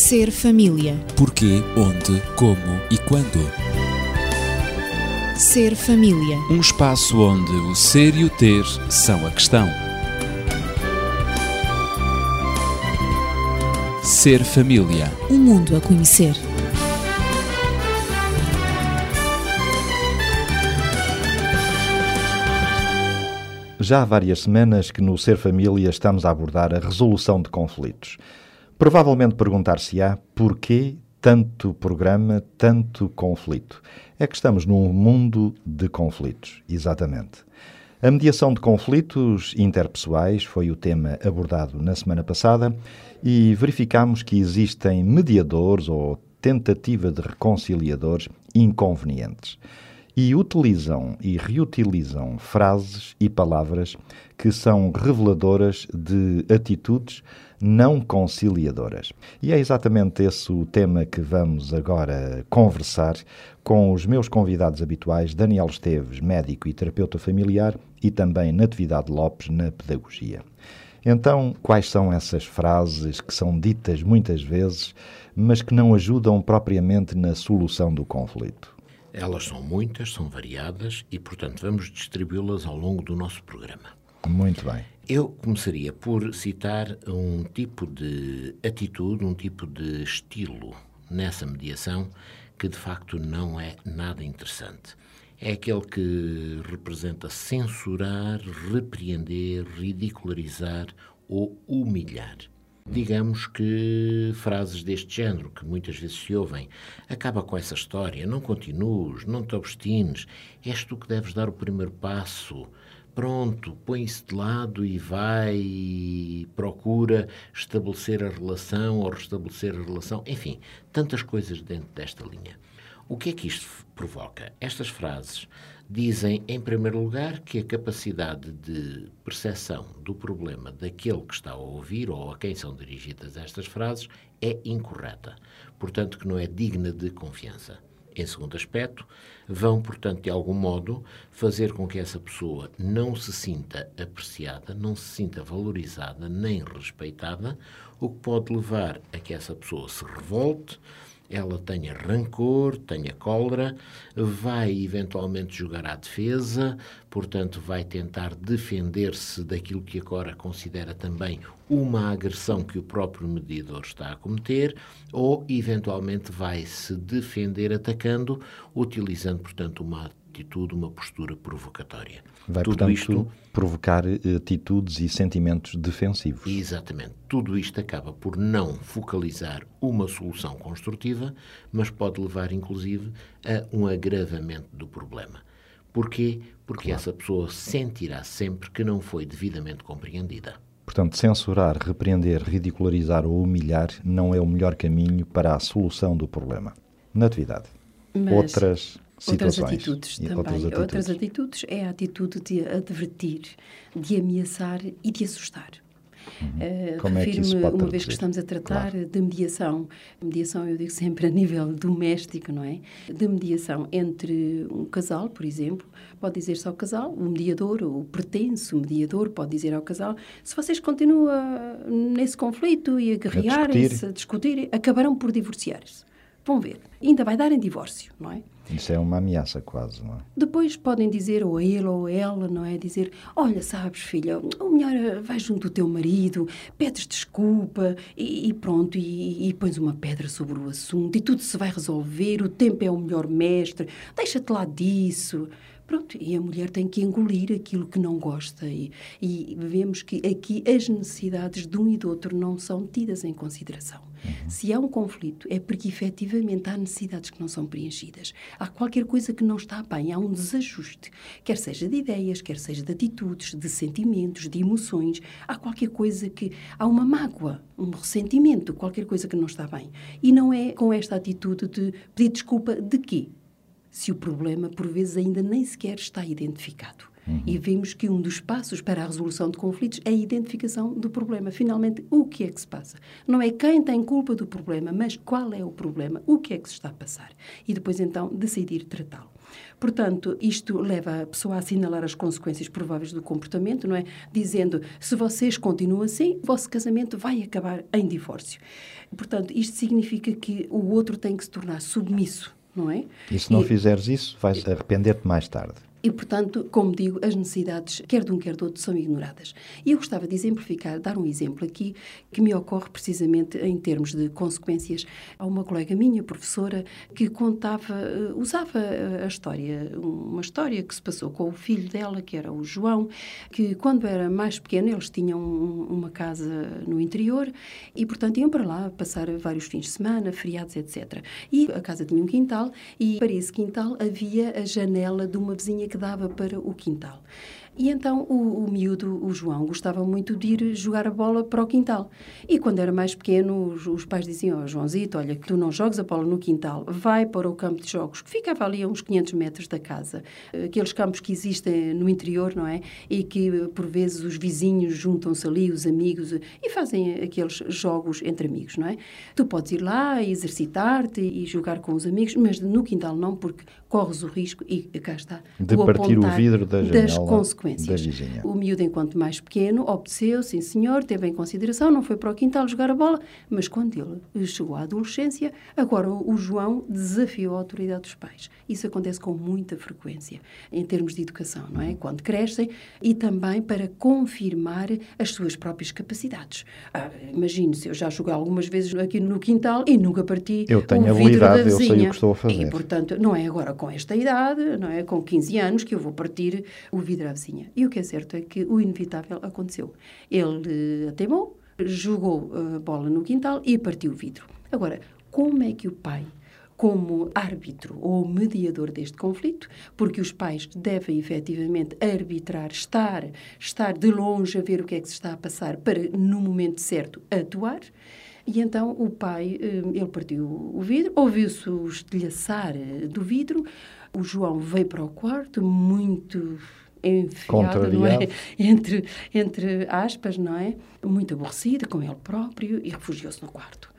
Ser família. Porquê, onde, como e quando. Ser família. Um espaço onde o ser e o ter são a questão. Ser família. Um mundo a conhecer. Já há várias semanas que no Ser Família estamos a abordar a resolução de conflitos. Provavelmente perguntar-se-á porquê tanto programa, tanto conflito. É que estamos num mundo de conflitos, exatamente. A mediação de conflitos interpessoais foi o tema abordado na semana passada e verificamos que existem mediadores ou tentativa de reconciliadores inconvenientes e utilizam e reutilizam frases e palavras que são reveladoras de atitudes não conciliadoras. E é exatamente esse o tema que vamos agora conversar com os meus convidados habituais, Daniel Esteves, médico e terapeuta familiar, e também Natividade Lopes, na pedagogia. Então, quais são essas frases que são ditas muitas vezes, mas que não ajudam propriamente na solução do conflito? Elas são muitas, são variadas e, portanto, vamos distribuí-las ao longo do nosso programa. Muito bem. Eu começaria por citar um tipo de atitude, um tipo de estilo nessa mediação que de facto não é nada interessante. É aquele que representa censurar, repreender, ridicularizar ou humilhar. Digamos que frases deste género, que muitas vezes se ouvem, acaba com essa história, não continues, não te obstines, és tu que deves dar o primeiro passo, pronto, põe-se de lado e vai e procura estabelecer a relação ou restabelecer a relação, enfim, tantas coisas dentro desta linha. O que é que isto provoca? Estas frases dizem, em primeiro lugar, que a capacidade de percepção do problema daquele que está a ouvir ou a quem são dirigidas estas frases é incorreta, portanto, que não é digna de confiança. Em segundo aspecto, vão, portanto, de algum modo, fazer com que essa pessoa não se sinta apreciada, não se sinta valorizada nem respeitada, o que pode levar a que essa pessoa se revolte, ela tenha rancor, tenha cólera, vai eventualmente jogar à defesa, portanto, vai tentar defender-se daquilo que agora considera também uma agressão que o próprio mediador está a cometer, ou eventualmente vai se defender atacando, utilizando, portanto, uma atitude, uma postura provocatória. Vai, Tudo portanto, isto provocar eh, atitudes e sentimentos defensivos. Exatamente. Tudo isto acaba por não focalizar uma solução construtiva, mas pode levar, inclusive, a um agravamento do problema. Porquê? Porque Claro. essa pessoa sentirá sempre que não foi devidamente compreendida. Portanto, censurar, repreender, ridicularizar ou humilhar não é o melhor caminho para a solução do problema. Natividade. Mas outras Outras atitudes também. Outras atitudes. atitudes é a atitude de advertir, de ameaçar e de assustar. Como é que isso Refiro-me, pode uma vez que estamos a tratar Claro. de mediação, mediação eu digo sempre a nível doméstico, não é? De mediação entre um casal, por exemplo, pode dizer-se ao casal, o mediador, o pertence, o mediador pode dizer ao casal, se vocês continuam nesse conflito e a guerrearem-se, a discutirem, acabarão por divorciar-se. Vão ver. Ainda vai dar em divórcio, não é? Isso é uma ameaça quase, não é? Depois podem dizer, ou a ele ou a ela, não é? Dizer: Olha, sabes, filha, o melhor é vais junto do teu marido, pedes desculpa e, e pronto, e, e pões uma pedra sobre o assunto e tudo se vai resolver. O tempo é o melhor mestre, deixa-te lá disso. Pronto, e a mulher tem que engolir aquilo que não gosta. E, e vemos que aqui as necessidades de um e do outro não são tidas em consideração. Se há um conflito, é porque efetivamente há necessidades que não são preenchidas. Há qualquer coisa que não está bem, há um desajuste. Quer seja de ideias, quer seja de atitudes, de sentimentos, de emoções. Há qualquer coisa que. Há uma mágoa, um ressentimento, qualquer coisa que não está bem. E não é com esta atitude de pedir desculpa de quê? Se o problema, por vezes, ainda nem sequer está identificado. E vimos que um dos passos para a resolução de conflitos é a identificação do problema. Finalmente, o que é que se passa? Não é quem tem culpa do problema, mas qual é o problema, o que é que se está a passar. E depois, então, decidir tratá-lo. Portanto, isto leva a pessoa a assinalar as consequências prováveis do comportamento, não é? Dizendo, se vocês continuam assim, o vosso casamento vai acabar em divórcio. Portanto, isto significa que o outro tem que se tornar submisso, não é? E se não E- fizeres isso, vais arrepender-te mais tarde. E, portanto, como digo, as necessidades, quer de um, quer do outro, são ignoradas. E eu gostava de exemplificar, dar um exemplo aqui que me ocorre precisamente em termos de consequências. Há uma colega minha, professora, que contava, eh, usava eh, a história, uma história que se passou com o filho dela, que era o João, que quando era mais pequeno, eles tinham um- uma casa no interior e, portanto, iam para lá passar vários fins de semana, feriados, etc. E a casa tinha um quintal e para esse quintal havia a janela de uma vizinha que dava para o quintal. E então o, o miúdo, o João, gostava muito de ir jogar a bola para o quintal. E quando era mais pequeno, os, os pais diziam: Ó Joãozito, olha, que tu não jogas a bola no quintal, vai para o campo de jogos, que ficava ali a uns 500 metros da casa. Aqueles campos que existem no interior, não é? E que por vezes os vizinhos juntam-se ali, os amigos, e fazem aqueles jogos entre amigos, não é? Tu podes ir lá, exercitar-te e jogar com os amigos, mas no quintal não, porque corres o risco, e cá está, De o partir o vidro da das janela consequências. Vizinha. O miúdo, enquanto mais pequeno, obedeceu, sim senhor, teve em consideração, não foi para o quintal jogar a bola, mas quando ele chegou à adolescência, agora o João desafiou a autoridade dos pais. Isso acontece com muita frequência em termos de educação, não é? Quando crescem e também para confirmar as suas próprias capacidades. Ah, imagino se eu já joguei algumas vezes aqui no quintal e nunca parti Eu tenho da habilidade, eu sei o que estou a fazer. E, portanto, não é agora com esta idade, não é com 15 anos que eu vou partir o vidro à vizinha. E o que é certo é que o inevitável aconteceu. Ele eh, teimou, jogou a bola no quintal e partiu o vidro. Agora, como é que o pai como árbitro ou mediador deste conflito, porque os pais devem efetivamente arbitrar, estar, estar de longe a ver o que é que se está a passar para, no momento certo, atuar. E então o pai, eh, ele partiu o vidro, ouviu-se o estilhaçar eh, do vidro, o João veio para o quarto, muito enfiado, não é? Entre, entre aspas, não é? Muito aborrecido com ele próprio e refugiou-se no quarto.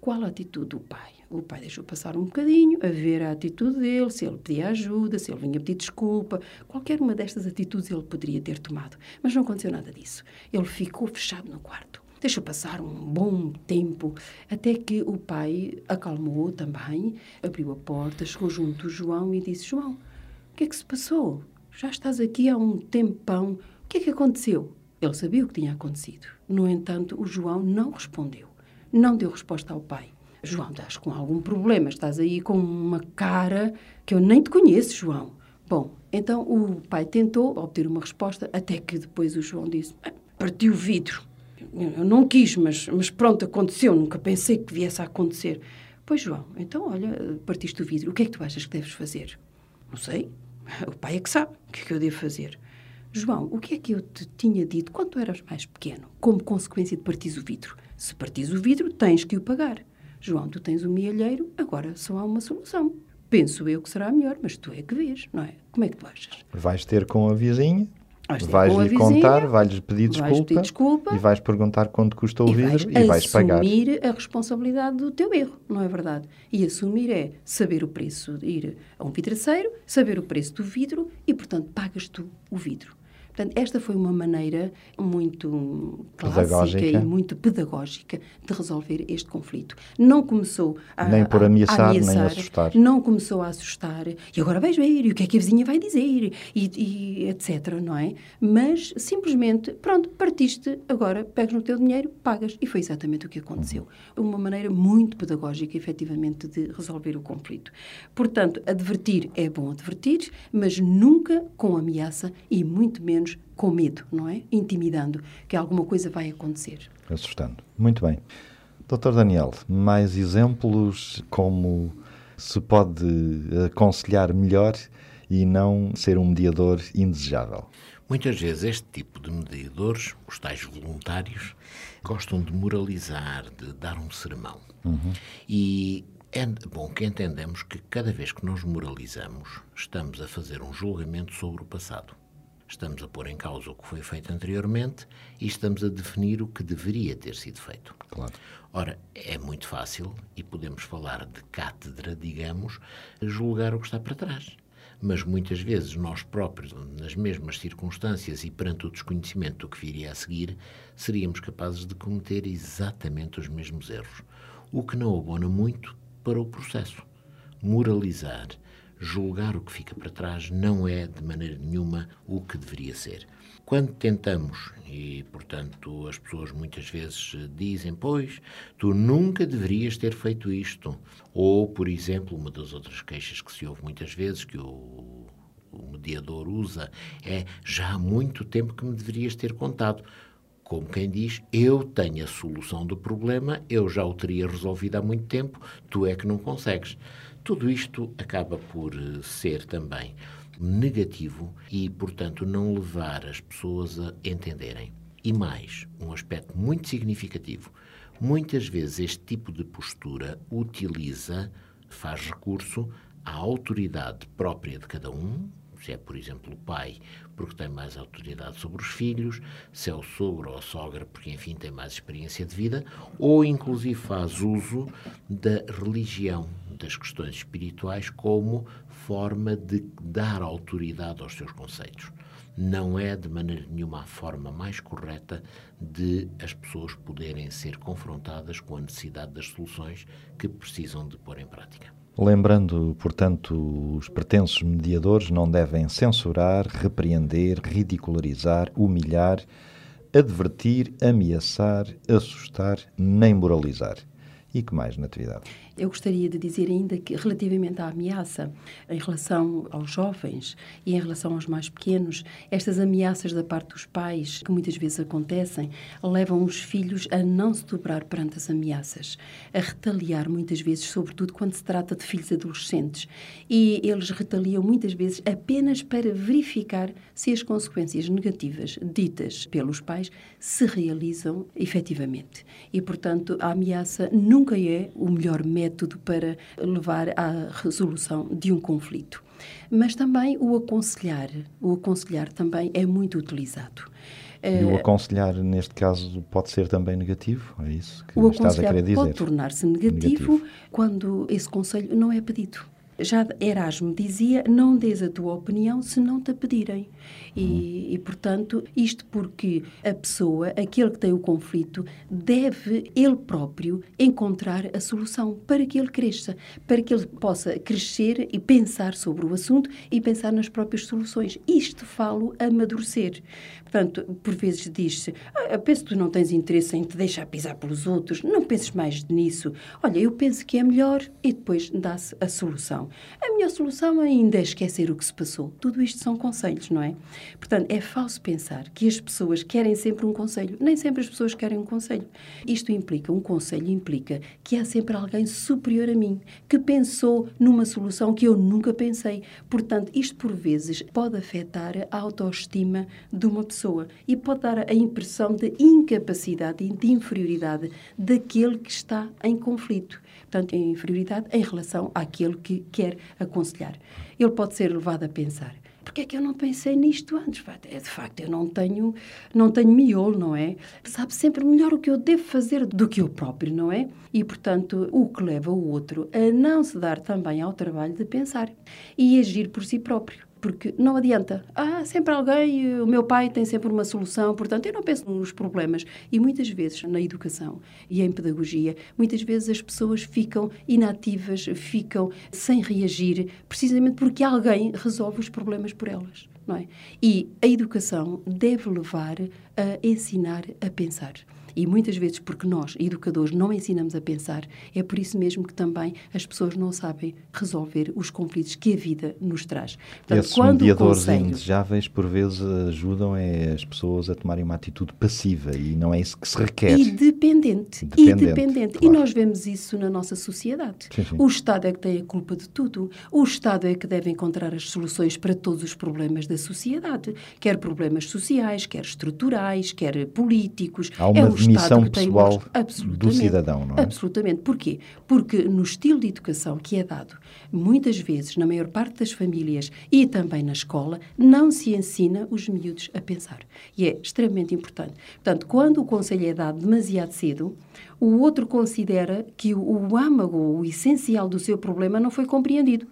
Qual a atitude do pai? O pai deixou passar um bocadinho a ver a atitude dele, se ele pedia ajuda, se ele vinha pedir desculpa. Qualquer uma destas atitudes ele poderia ter tomado. Mas não aconteceu nada disso. Ele ficou fechado no quarto. Deixou passar um bom tempo, até que o pai acalmou também, abriu a porta, chegou junto do João e disse: João, o que é que se passou? Já estás aqui há um tempão. O que é que aconteceu? Ele sabia o que tinha acontecido. No entanto, o João não respondeu. Não deu resposta ao pai. João, estás com algum problema? Estás aí com uma cara que eu nem te conheço, João. Bom, então o pai tentou obter uma resposta, até que depois o João disse: "Ah, Partiu o vidro. Eu não quis, mas, mas pronto, aconteceu. Nunca pensei que viesse a acontecer. Pois, João, então olha, partiste o vidro. O que é que tu achas que deves fazer? Não sei. O pai é que sabe o que é que eu devo fazer. João, o que é que eu te tinha dito quando eras mais pequeno, como consequência de partires o vidro? Se partires o vidro, tens que o pagar. João, tu tens um mielheiro, agora só há uma solução. Penso eu que será melhor, mas tu é que vês, não é? Como é que tu achas? Vais ter com a vizinha, Vais-lhe contar, vais-lhe pedir vais pedir desculpa e vais perguntar quanto custa o e vidro vais e vais pagar. assumir a responsabilidade do teu erro, não é verdade? E assumir é saber o preço de ir a um vidraceiro, saber o preço do vidro e, portanto, pagas tu o vidro. Portanto, esta foi uma maneira muito clássica Pedagógica. e muito pedagógica de resolver este conflito. Não começou a, Nem por a- a ameaçar, nem assustar. não começou a assustar e agora vais ver e o que é que a vizinha vai dizer e, e etc, não é? Mas simplesmente, pronto, partiste, agora pegas no teu dinheiro, pagas e foi exatamente o que aconteceu. Uma maneira muito pedagógica, efetivamente, de resolver o conflito. Portanto, advertir é bom advertir, mas nunca com ameaça e muito menos com medo, não é? Intimidando que alguma coisa vai acontecer. Assustando. Muito bem. Doutor Daniel, mais exemplos como se pode aconselhar melhor e não ser um mediador indesejável? Muitas vezes este tipo de mediadores, os tais voluntários, gostam de moralizar, de dar um sermão. E é bom que entendamos que cada vez que nós moralizamos, estamos a fazer um julgamento sobre o passado. Estamos a pôr em causa o que foi feito anteriormente e estamos a definir o que deveria ter sido feito. Claro. Ora, é muito fácil e podemos falar de cátedra, digamos, julgar o que está para trás. Mas muitas vezes nós próprios, nas mesmas circunstâncias e perante o desconhecimento do que viria a seguir, seríamos capazes de cometer exatamente os mesmos erros, o que não abona muito para o processo. Moralizar, julgar o que fica para trás não é de maneira nenhuma o que deveria ser. Quando tentamos, e portanto as pessoas muitas vezes dizem, pois, tu nunca deverias ter feito isto, ou, por exemplo, uma das outras queixas que se ouve muitas vezes, que o, o mediador usa, é já há muito tempo que me deverias ter contado como quem diz, eu tenho a solução do problema, eu já o teria resolvido há muito tempo, tu é que não consegues. Tudo isto acaba por eh, ser também negativo e, portanto, não levar as pessoas a entenderem. E mais, um aspecto muito significativo. Muitas vezes este tipo de postura utiliza, faz recurso à autoridade própria de cada um, se é, por exemplo, o pai, porque tem mais autoridade sobre os filhos, se é o sogro ou a sogra, porque, enfim, tem mais experiência de vida, ou inclusive faz uso da religião, das questões espirituais, como forma de dar autoridade aos seus conceitos. Não é de maneira nenhuma a forma mais correta de as pessoas poderem ser confrontadas com a necessidade das soluções que precisam de pôr em prática. Lembrando, portanto, os pretensos mediadores não devem censurar, repreender, ridicularizar, humilhar, advertir, ameaçar, assustar, nem moralizar. E que mais, Natividade? Eu gostaria de dizer ainda que, relativamente à ameaça em relação aos jovens e em relação aos mais pequenos, estas ameaças da parte dos pais, que muitas vezes acontecem, levam os filhos a não se dobrar perante as ameaças, a retaliar muitas vezes, sobretudo quando se trata de filhos adolescentes. E eles retaliam muitas vezes apenas para verificar se as consequências negativas ditas pelos pais se realizam efetivamente. E, portanto, a ameaça nunca é o melhor método método para levar à resolução de um conflito. Mas também o aconselhar, o aconselhar também é muito utilizado. E o eh, aconselhar, neste caso, pode ser também negativo? É isso que o estás a querer dizer? pode tornar-se negativo, negativo quando esse conselho não é pedido. Já Erasmo dizia: não dês a tua opinião se não te pedirem. E, e, portanto, isto porque a pessoa, aquele que tem o conflito, deve ele próprio encontrar a solução para que ele cresça, para que ele possa crescer e pensar sobre o assunto e pensar nas próprias soluções. Isto falo amadurecer. Portanto, por vezes diz-se: ah, penso que tu não tens interesse em te deixar pisar pelos outros, não penses mais nisso. Olha, eu penso que é melhor e depois dá-se a solução. A melhor solução ainda é esquecer o que se passou. Tudo isto são conselhos, não é? Portanto, é falso pensar que as pessoas querem sempre um conselho. Nem sempre as pessoas querem um conselho. Isto implica, um conselho implica que há sempre alguém superior a mim, que pensou numa solução que eu nunca pensei. Portanto, isto por vezes pode afetar a autoestima de uma pessoa e pode dar a impressão de incapacidade e de inferioridade daquele que está em conflito. Portanto, inferioridade em relação àquele que quer aconselhar. Ele pode ser levado a pensar porque é que eu não pensei nisto antes? É, de facto, eu não tenho, não tenho miolo, não é? Sabe sempre melhor o que eu devo fazer do que eu próprio, não é? E, portanto, o que leva o outro a não se dar também ao trabalho de pensar e agir por si próprio porque não adianta. Há sempre alguém, o meu pai tem sempre uma solução, portanto, eu não penso nos problemas. E muitas vezes, na educação e em pedagogia, muitas vezes as pessoas ficam inativas, ficam sem reagir, precisamente porque alguém resolve os problemas por elas. Não é? E a educação deve levar a ensinar a pensar. E muitas vezes, porque nós, educadores, não ensinamos a pensar, é por isso mesmo que também as pessoas não sabem resolver os conflitos que a vida nos traz. Portanto, Esses mediadores conselho... indesejáveis, por vezes, ajudam é as pessoas a tomarem uma atitude passiva e não é isso que se requer. E dependente. Dependente, e dependente. Claro. E nós vemos isso na nossa sociedade. Sim, sim. O Estado é que tem a culpa de tudo. O Estado é que deve encontrar as soluções para todos os problemas da sociedade, quer problemas sociais, quer estruturais, quer políticos. Há uma é tem pessoal do cidadão, não é? Absolutamente. Porquê? Porque no estilo de educação que é dado, muitas vezes, na maior parte das famílias e também na escola, não se ensina os miúdos a pensar. E é extremamente importante. Portanto, quando o conselho é dado demasiado cedo, o outro considera que o âmago, o essencial do seu problema não foi compreendido.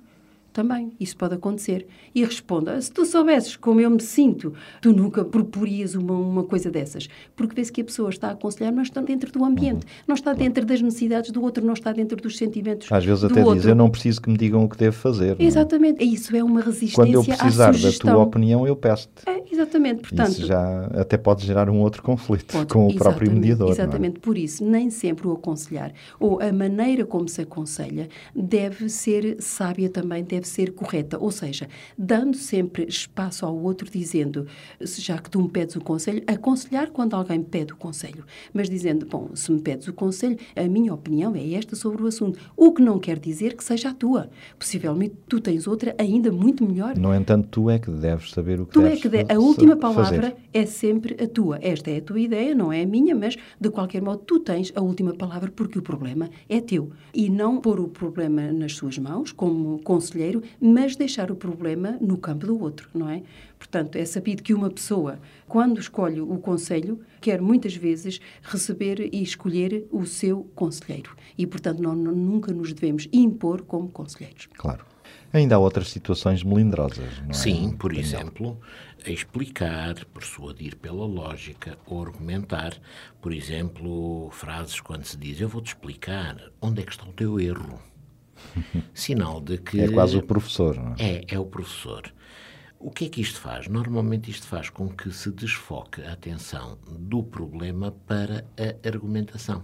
Também, isso pode acontecer. E responda: se tu soubesses como eu me sinto, tu nunca proporias uma, uma coisa dessas. Porque vê-se que a pessoa está a aconselhar, não está dentro do ambiente, não está dentro das necessidades do outro, não está dentro dos sentimentos Às vezes até outro. diz, eu não preciso que me digam o que devo fazer. é? Exatamente. Isso é uma resistência Quando eu precisar da tua opinião, eu peço-te. É, exatamente. Portanto, Isso já até pode gerar um outro conflito Pode, com o próprio mediador. é? Exatamente, por isso, nem sempre o aconselhar ou a maneira como se aconselha deve ser sábia também, deve ser correta. Ou seja, dando sempre espaço ao outro, dizendo, já que tu me pedes o conselho, aconselhar quando alguém pede o conselho, mas dizendo, bom, se me pedes o conselho, a minha opinião é esta sobre o assunto. O que não quer dizer que seja a tua. Possivelmente tu tens outra ainda muito melhor. No entanto, tu é que deves saber o que Tu é deves que de- a última fazer. palavra é sempre a tua. Esta é a tua ideia, não é a minha, mas de qualquer modo tu tens a última palavra porque o problema é teu. E não pôr o problema nas suas mãos como conselheiro, mas deixar o problema no campo do outro, não é? Portanto, é sabido que uma pessoa, quando escolhe o conselho, quer muitas vezes receber e escolher o seu conselheiro. E, portanto, não- não- nunca nos devemos impor como conselheiros. Claro. Ainda há outras situações melindrosas, não é? Sim, por Daniel? exemplo, explicar, persuadir pela lógica ou argumentar. Por exemplo, frases quando se diz eu vou-te explicar onde é que está o teu erro. Sinal de que... É quase o professor, não é? É, é o professor. O que é que isto faz? Normalmente isto faz com que se desfoque a atenção do problema para a argumentação,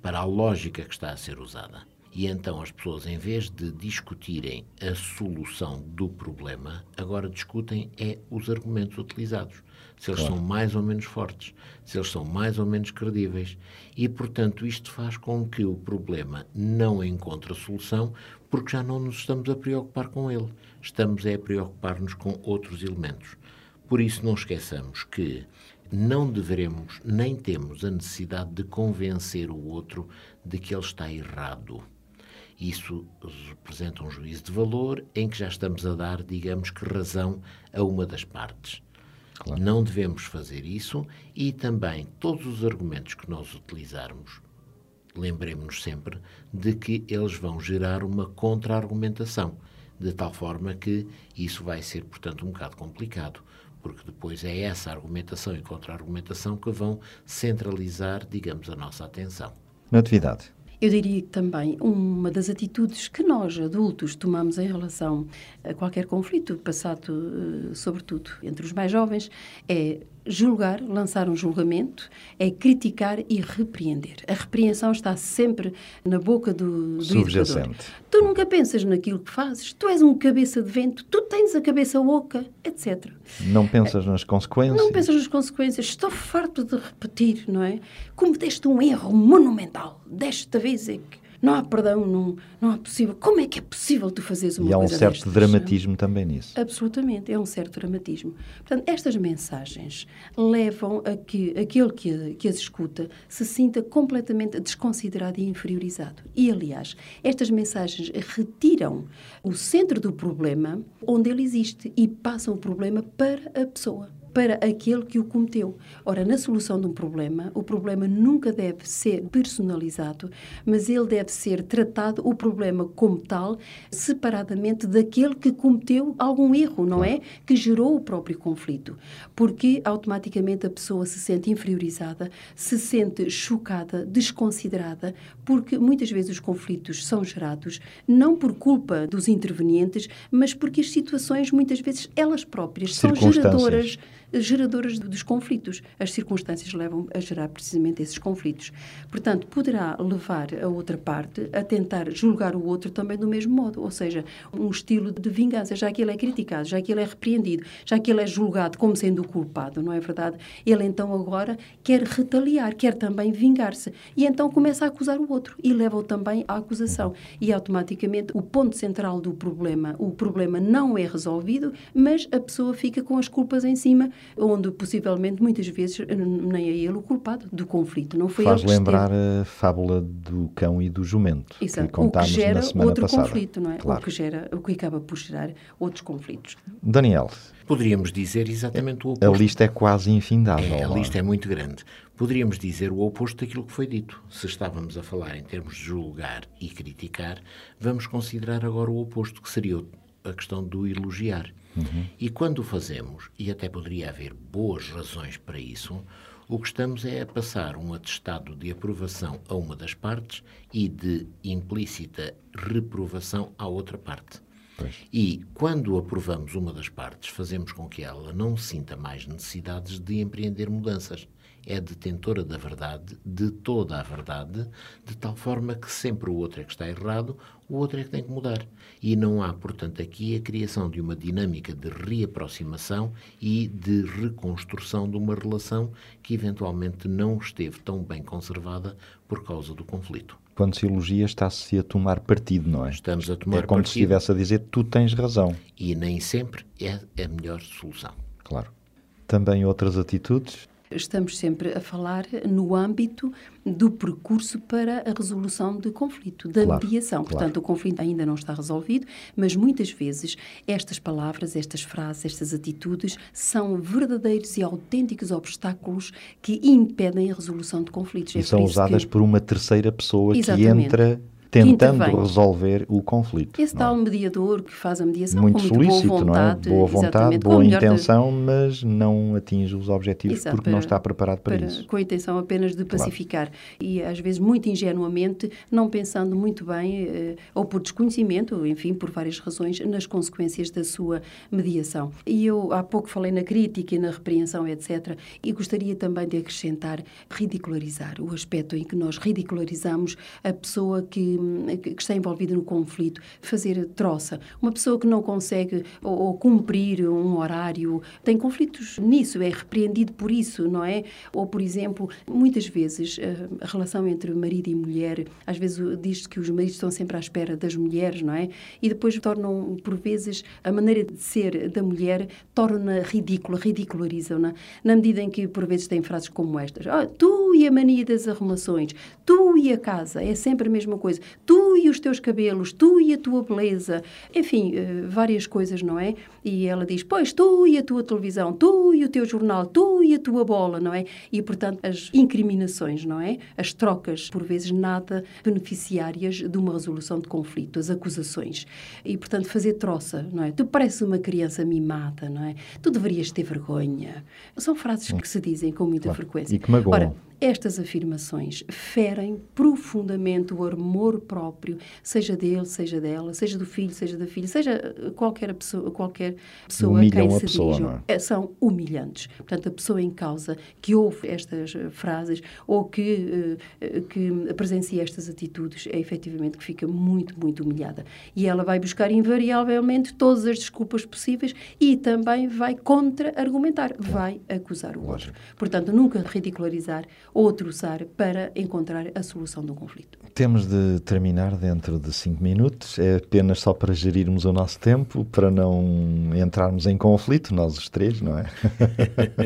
para a lógica que está a ser usada. E então as pessoas, em vez de discutirem a solução do problema, agora discutem é os argumentos utilizados. Se eles são mais ou menos fortes, se eles são mais ou menos credíveis. E, portanto, isto faz com que o problema não encontre solução porque já não nos estamos a preocupar com ele. Estamos é a preocupar-nos com outros elementos. Por isso, não esqueçamos que não deveremos nem temos a necessidade de convencer o outro de que ele está errado. Isso representa um juízo de valor em que já estamos a dar, digamos que, razão a uma das partes. Não devemos fazer isso e também todos os argumentos que nós utilizarmos, lembremos-nos sempre de que eles vão gerar uma contra-argumentação, de tal forma que isso vai ser, portanto, um bocado complicado, porque depois é essa argumentação e contra-argumentação que vão centralizar, digamos, a nossa atenção. Natividade. Eu diria também uma das atitudes que nós, adultos, tomamos em relação a qualquer conflito, passado, eh, sobretudo, entre os mais jovens, é julgar, lançar um julgamento, é criticar e repreender. A repreensão está sempre na boca do, do educador. Subjacente. Tu nunca pensas naquilo que fazes, tu és um cabeça de vento, tu tens a cabeça oca, etc. Não pensas nas consequências? Não pensas nas consequências. Estou farto de repetir, não é? Cometeste um erro monumental. Desta vez é que não há perdão, não, não há possível. Como é que é possível tu fazeres uma E há um coisa certo destas? dramatismo também nisso. Absolutamente, é um certo dramatismo. Portanto, estas mensagens levam a que aquele que, que as escuta se sinta completamente desconsiderado e inferiorizado. E, aliás, estas mensagens retiram o centro do problema onde ele existe e passam o problema para a pessoa para aquele que o cometeu. Ora, na solução de um problema, o problema nunca deve ser personalizado, mas ele deve ser tratado, o problema como tal, separadamente daquele que cometeu algum erro, não é? Que gerou o próprio conflito. Porque automaticamente a pessoa se sente inferiorizada, se sente chocada, desconsiderada, porque muitas vezes os conflitos são gerados não por culpa dos intervenientes, mas porque as situações, muitas vezes, elas próprias são geradoras geradoras dos conflitos. As circunstâncias levam a gerar precisamente esses conflitos. Portanto, poderá levar a outra parte a tentar julgar o outro também do mesmo modo, ou seja, um estilo de vingança, já que ele é criticado, já que ele é repreendido, já que ele é julgado como sendo o culpado, não é verdade? Ele então agora quer retaliar, quer também vingar-se e então começa a acusar o outro e leva-o também à acusação. E automaticamente o ponto central do problema, o problema não é resolvido, mas a pessoa fica com as culpas em cima onde possivelmente muitas vezes nem é ele o culpado do conflito, não foi Faz ele lembrar esteve. a fábula do cão e do jumento, Exato. que contámos o que gera na semana outro passada. conflito, não é? Claro. O que gera, o que acaba por gerar outros conflitos. Daniel, Poderíamos dizer exatamente o a oposto. lista é quase infindável. É, a é? lista é muito grande. Poderíamos dizer o oposto daquilo que foi dito. Se estávamos a falar em termos de julgar e criticar, vamos considerar agora o oposto, que seria a questão do elogiar. E quando o fazemos, e até poderia haver boas razões para isso, o que estamos é a passar um atestado de aprovação a uma das partes e de implícita reprovação à outra parte. E, quando aprovamos uma das partes, fazemos com que ela não sinta mais necessidades de empreender mudanças. É detentora da verdade, de toda a verdade, de tal forma que sempre o outro é que está errado, o outro é que tem que mudar. E não há, portanto, aqui a criação de uma dinâmica de reaproximação e de reconstrução de uma relação que eventualmente não esteve tão bem conservada por causa do conflito. Quando se elogia, está-se a tomar partido, não é? Estamos a tomar é como se partido. estivesse a dizer tu tens razão. E nem sempre é a melhor solução. Claro. Também outras atitudes. Estamos sempre a falar no âmbito do percurso para a resolução de conflito, da Claro, mediação. claro. Portanto, o conflito ainda não está resolvido, mas muitas vezes estas palavras, estas frases, estas atitudes são verdadeiros e autênticos obstáculos que impedem a resolução de conflitos. E É são por usadas que por uma terceira pessoa que Exatamente. entra tentando resolver o conflito. esse não é? tal mediador que faz a mediação muito com muito solícito, boa vontade, não é? Boa vontade, boa melhor de- intenção, mas não atinge os objetivos Exato, porque não para- está preparado para, isso. Com a intenção apenas de pacificar. E às vezes muito ingenuamente, não pensando muito bem, eh, ou por desconhecimento, ou enfim, por várias razões, nas consequências da sua mediação. E eu há pouco falei na crítica e na repreensão, etc. E gostaria também de acrescentar ridicularizar o aspecto em que nós ridicularizamos a pessoa que, hum, que está envolvida no conflito, fazer troça. Uma pessoa que não consegue ou, ou cumprir um horário, tem conflitos nisso, é repreendido por isso, não é? Ou, por exemplo, muitas vezes eh, a relação entre marido e mulher, às vezes diz-se que os maridos estão sempre à espera das mulheres, não é? E depois tornam, por vezes, a maneira de ser da mulher torna ridícula, ridicularizam-na, na medida em que, por vezes, tem frases como estas: "Ah, Tu e a mania das arrumações, tu e a casa, é sempre a mesma coisa, tu e os teus cabelos, tu e a tua beleza, enfim, eh, várias coisas, não é? E ela diz: Pois, tu e a tua televisão, tu e o teu jornal, tu e a tua bola, não é? E, portanto, as incriminações, não é? As trocas, por vezes, nada beneficiárias de uma resolução de conflito, as acusações. E, portanto, fazer troça, não é? Tu pareces uma criança mimada, não é? Tu deverias ter vergonha. São frases que se dizem com muita Claro. frequência. E que magoam. Ora, estas afirmações ferem profundamente o amor próprio, seja dele, seja dela, seja do filho, seja da filha, seja eh, qualquer pessoa, qualquer pessoa Humilham quem se pessoa, dirijam. não Eh, São humilhantes. Portanto, a pessoa em causa que ouve estas eh, frases ou que, que presencia estas atitudes é efetivamente que fica muito, muito humilhada. E ela vai buscar invariavelmente todas as desculpas possíveis e também vai contra-argumentar, vai acusar o outro. Portanto, nunca ridicularizar ou troçar para encontrar a solução do conflito. Temos de terminar dentro de cinco minutos. É apenas só para gerirmos o nosso tempo, para não entrarmos em conflito, nós os três, não é?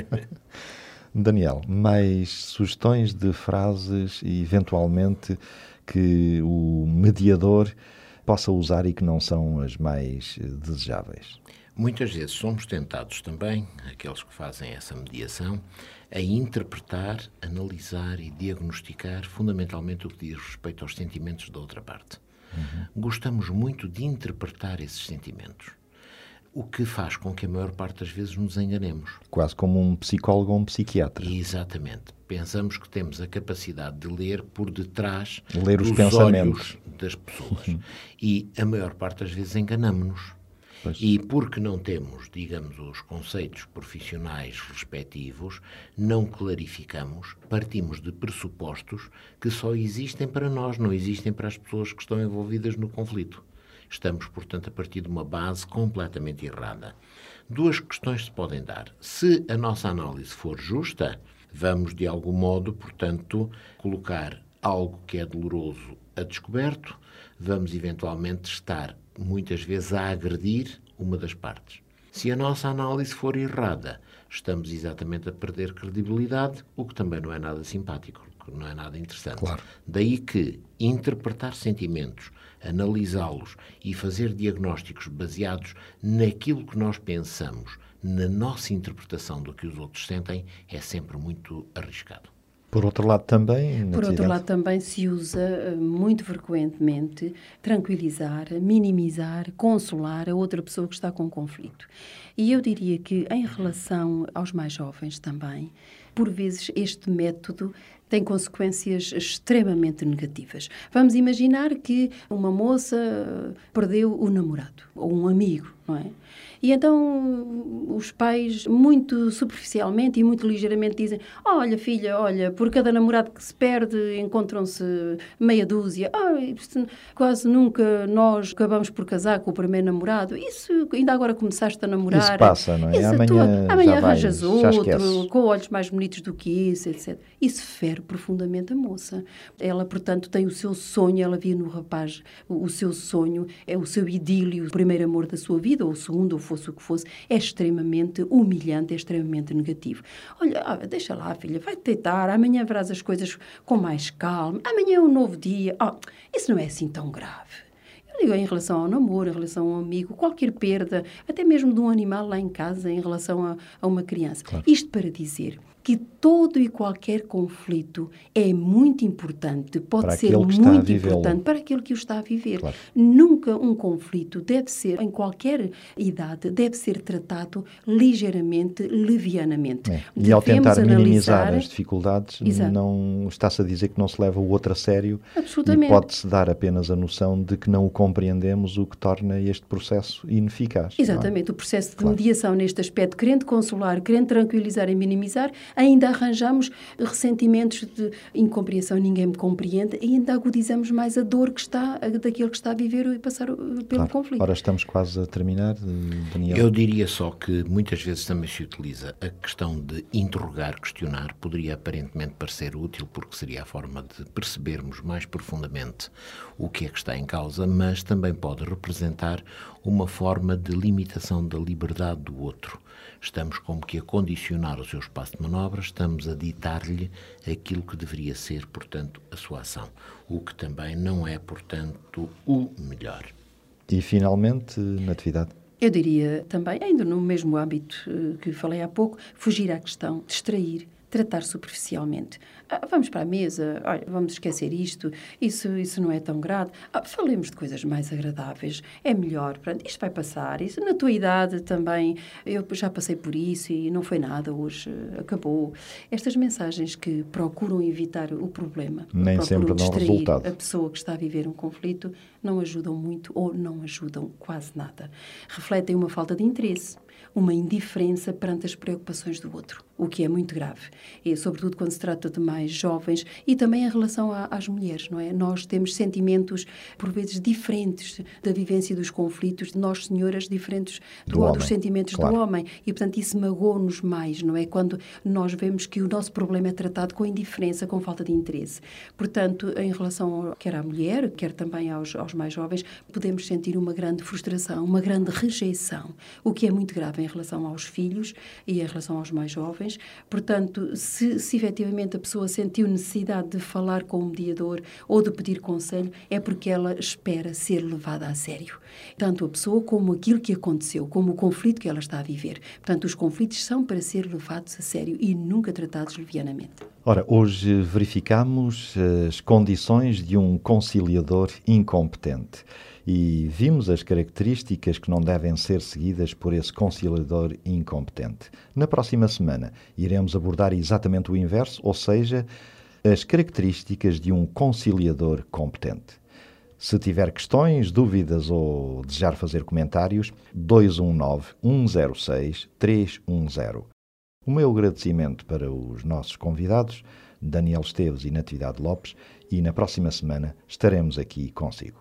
Daniel, mais sugestões de frases e eventualmente que o mediador possa usar e que não são as mais desejáveis. Muitas vezes somos tentados também, aqueles que fazem essa mediação, a interpretar, analisar e diagnosticar fundamentalmente o que diz respeito aos sentimentos da outra parte. Gostamos muito de interpretar esses sentimentos, o que faz com que a maior parte das vezes nos enganemos. Quase como um psicólogo ou um psiquiatra. Exatamente. Pensamos que temos a capacidade de ler por detrás Ler os dos pensamentos. olhos das pessoas. e a maior parte das vezes enganamos-nos. Pois. E porque não temos, digamos, os conceitos profissionais respectivos, não clarificamos, partimos de pressupostos que só existem para nós, não existem para as pessoas que estão envolvidas no conflito. Estamos, portanto, a partir de uma base completamente errada. Duas questões se podem dar. Se a nossa análise for justa, vamos, de algum modo, portanto, colocar algo que é doloroso a descoberto, vamos eventualmente estar, muitas vezes, a agredir uma das partes. Se a nossa análise for errada, estamos exatamente a perder credibilidade, o que também não é nada simpático, não é nada interessante. Claro. Daí que interpretar sentimentos, analisá-los e fazer diagnósticos baseados naquilo que nós pensamos, na nossa interpretação do que os outros sentem, é sempre muito arriscado. Por outro lado, também. Por outro lado, também se usa eh, muito frequentemente tranquilizar, minimizar, consolar a outra pessoa que está com conflito. E eu diria que, em relação aos mais jovens também, por vezes este método tem consequências extremamente negativas. Vamos imaginar que uma moça perdeu o namorado ou um amigo, não é? E então os pais, muito superficialmente e muito ligeiramente, dizem: Olha, filha, olha, por cada namorado que se perde encontram-se meia dúzia. Oh, quase nunca nós acabamos por casar com o primeiro namorado. Isso ainda agora começaste a namorar. Isso passa, não é? Isso amanhã, tua, amanhã arranjas outro, com olhos mais bonitos do que isso, etc. Isso fere profundamente a moça. Ela, portanto, tem o seu sonho, ela via no rapaz o, o seu sonho, é o seu idílio, o primeiro amor da sua vida, ou o segundo, ou fosse o que fosse, é extremamente humilhante, é extremamente negativo. Olha, ah, deixa lá, filha, vai-te deitar, amanhã verás as coisas com mais calma, amanhã é um novo dia. Oh, isso não é assim tão grave. Eu digo em relação ao namoro, em relação ao amigo, qualquer perda, até mesmo de um animal lá em casa, em relação a, a uma criança. Claro. Isto para dizer que todo e qualquer conflito é muito importante, pode Para ser muito importante para aquele que o está a viver. Claro. Nunca um conflito deve ser, em qualquer idade, deve ser tratado ligeiramente, levianamente. É. E ao tentar minimizar analisar- as dificuldades, Exato. não está-se a dizer que não se leva o outro a sério Absolutamente. e pode-se dar apenas a noção de que não o compreendemos, o que torna este processo ineficaz. é? Exatamente, o processo de Claro. mediação neste aspecto, querendo consolar, querendo tranquilizar e minimizar, ainda arranjamos ressentimentos de incompreensão, ninguém me compreende, e ainda agudizamos mais a dor que está, daquele que está a viver e passar pelo Claro. conflito. Ora, estamos quase a terminar, eh, Daniel. Eu diria só que muitas vezes também se utiliza a questão de interrogar, questionar, poderia aparentemente parecer útil, porque seria a forma de percebermos mais profundamente o que é que está em causa, mas também pode representar uma forma de limitação da liberdade do outro. Estamos como que a condicionar o seu espaço de manobra, estamos a ditar-lhe aquilo que deveria ser, portanto, a sua ação, o que também não é, portanto, o melhor. E finalmente, Natividade. Eu diria também, ainda no mesmo âmbito eh, que falei há pouco, fugir à questão, distrair, tratar superficialmente. Ah, vamos para a mesa, olha, vamos esquecer isto, isso, isso não é tão grave. Ah, falemos de coisas mais agradáveis, é melhor, pronto, isto vai passar. Isso, na tua idade também, eu já passei por isso e não foi nada, hoje acabou. Estas mensagens que procuram evitar o problema, Nem sempre dão resultado. a pessoa que está a viver um conflito não ajudam muito ou não ajudam quase nada. Refletem uma falta de interesse, uma indiferença perante as preocupações do outro, o que é muito grave. E, sobretudo quando se trata de mais jovens e também em relação a- às mulheres, não é? Nós temos sentimentos, por vezes, diferentes da vivência dos conflitos, de nós, senhoras, diferentes Do do, dos sentimentos claro. do homem. E, portanto, isso magoa-nos mais, não é? Quando nós vemos que o nosso problema é tratado com indiferença, com falta de interesse. Portanto, em relação quer à mulher, quer também aos, aos mais jovens, podemos sentir uma grande frustração, uma grande rejeição, o que é muito grave em relação aos filhos e em relação aos mais jovens. Portanto, se, se efetivamente a pessoa sentiu necessidade de falar com o mediador ou de pedir conselho, é porque ela espera ser levada a sério. Tanto a pessoa como aquilo que aconteceu, como o conflito que ela está a viver. Portanto, os conflitos são para ser levados a sério e nunca tratados levianamente. Ora, hoje verificamos as condições de um conciliador incompetente e vimos as características que não devem ser seguidas por esse conciliador incompetente. Na próxima semana iremos abordar exatamente o inverso, ou seja, as características de um conciliador competente. Se tiver questões, dúvidas ou desejar fazer comentários, 219-106-310. O meu agradecimento para os nossos convidados, Daniel Esteves e Natividade Lopes, e na próxima semana estaremos aqui consigo.